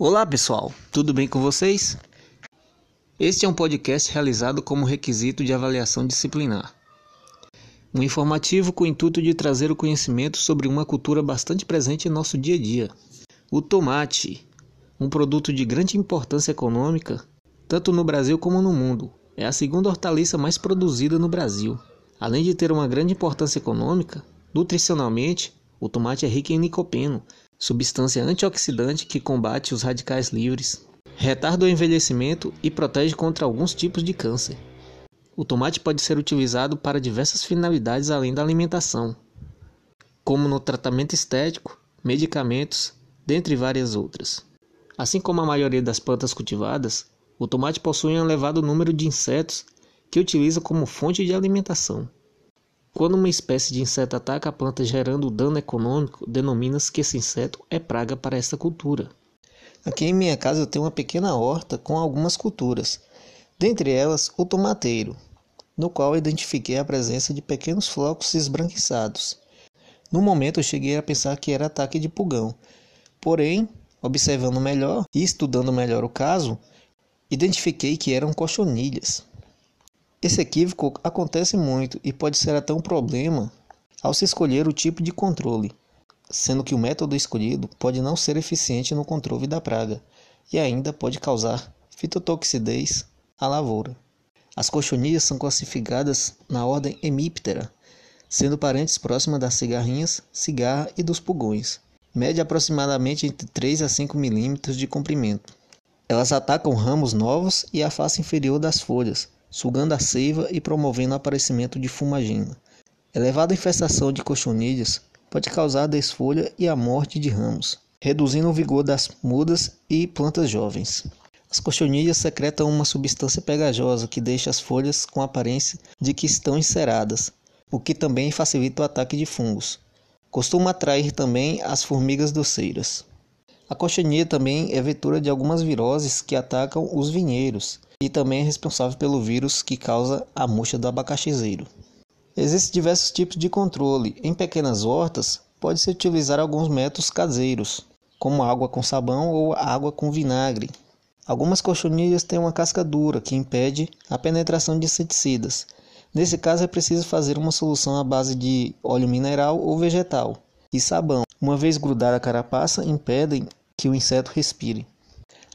Olá pessoal, tudo bem com vocês? Este é um podcast realizado como requisito de avaliação disciplinar. Um informativo com o intuito de trazer o conhecimento sobre uma cultura bastante presente em nosso dia a dia. O tomate, um produto de grande importância econômica, tanto no Brasil como no mundo. É a segunda hortaliça mais produzida no Brasil. Além de ter uma grande importância econômica, nutricionalmente, o tomate é rico em licopeno, substância antioxidante que combate os radicais livres, retarda o envelhecimento e protege contra alguns tipos de câncer. O tomate pode ser utilizado para diversas finalidades além da alimentação, como no tratamento estético, medicamentos, dentre várias outras. Assim como a maioria das plantas cultivadas, o tomate possui um elevado número de insetos que utiliza como fonte de alimentação. Quando uma espécie de inseto ataca a planta gerando dano econômico, denomina-se que esse inseto é praga para esta cultura. Aqui em minha casa eu tenho uma pequena horta com algumas culturas, dentre elas o tomateiro, no qual identifiquei a presença de pequenos flocos esbranquiçados. No momento eu cheguei a pensar que era ataque de pulgão, porém, observando melhor e estudando melhor o caso, identifiquei que eram cochonilhas. Esse equívoco acontece muito e pode ser até um problema ao se escolher o tipo de controle, sendo que o método escolhido pode não ser eficiente no controle da praga e ainda pode causar fitotoxidez à lavoura. As cochonilhas são classificadas na ordem Hemiptera, sendo parentes próximas das cigarrinhas, cigarra e dos pulgões. Mede aproximadamente entre 3 a 5 milímetros de comprimento. Elas atacam ramos novos e a face inferior das folhas, sugando a seiva e promovendo o aparecimento de fumagina. Elevada infestação de cochonilhas pode causar desfolha e a morte de ramos, reduzindo o vigor das mudas e plantas jovens. As cochonilhas secretam uma substância pegajosa que deixa as folhas com a aparência de que estão enceradas, o que também facilita o ataque de fungos. Costuma atrair também as formigas doceiras. A cochonilha também é vetora de algumas viroses que atacam os vinheiros e também é responsável pelo vírus que causa a murcha do abacaxizeiro. Existem diversos tipos de controle. Em pequenas hortas, pode-se utilizar alguns métodos caseiros, como água com sabão ou água com vinagre. Algumas cochonilhas têm uma casca dura que impede a penetração de inseticidas. Nesse caso, é preciso fazer uma solução à base de óleo mineral ou vegetal e sabão. Uma vez grudar a carapaça, impedem que o inseto respire.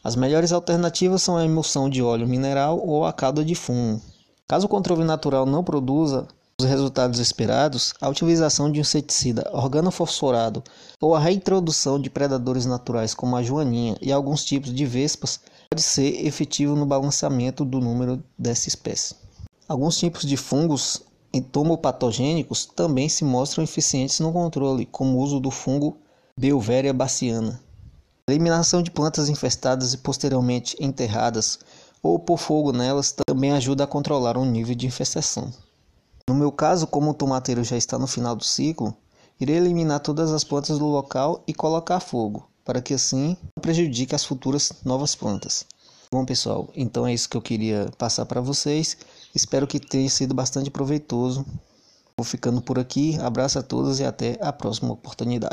As melhores alternativas são a emulsão de óleo mineral ou a calda de fumo. Caso o controle natural não produza os resultados esperados, a utilização de um inseticida organofosforado ou a reintrodução de predadores naturais como a joaninha e alguns tipos de vespas pode ser efetivo no balanceamento do número dessa espécie. Alguns tipos de fungos entomopatogênicos também se mostram eficientes no controle, como o uso do fungo Beauveria baciana. Eliminação de plantas infestadas e posteriormente enterradas ou pôr fogo nelas também ajuda a controlar o nível de infestação. No meu caso, como o tomateiro já está no final do ciclo, irei eliminar todas as plantas do local e colocar fogo, para que assim não prejudique as futuras novas plantas. Bom pessoal, então é isso que eu queria passar para vocês. Espero que tenha sido bastante proveitoso. Vou ficando por aqui. Abraço a todos e até a próxima oportunidade.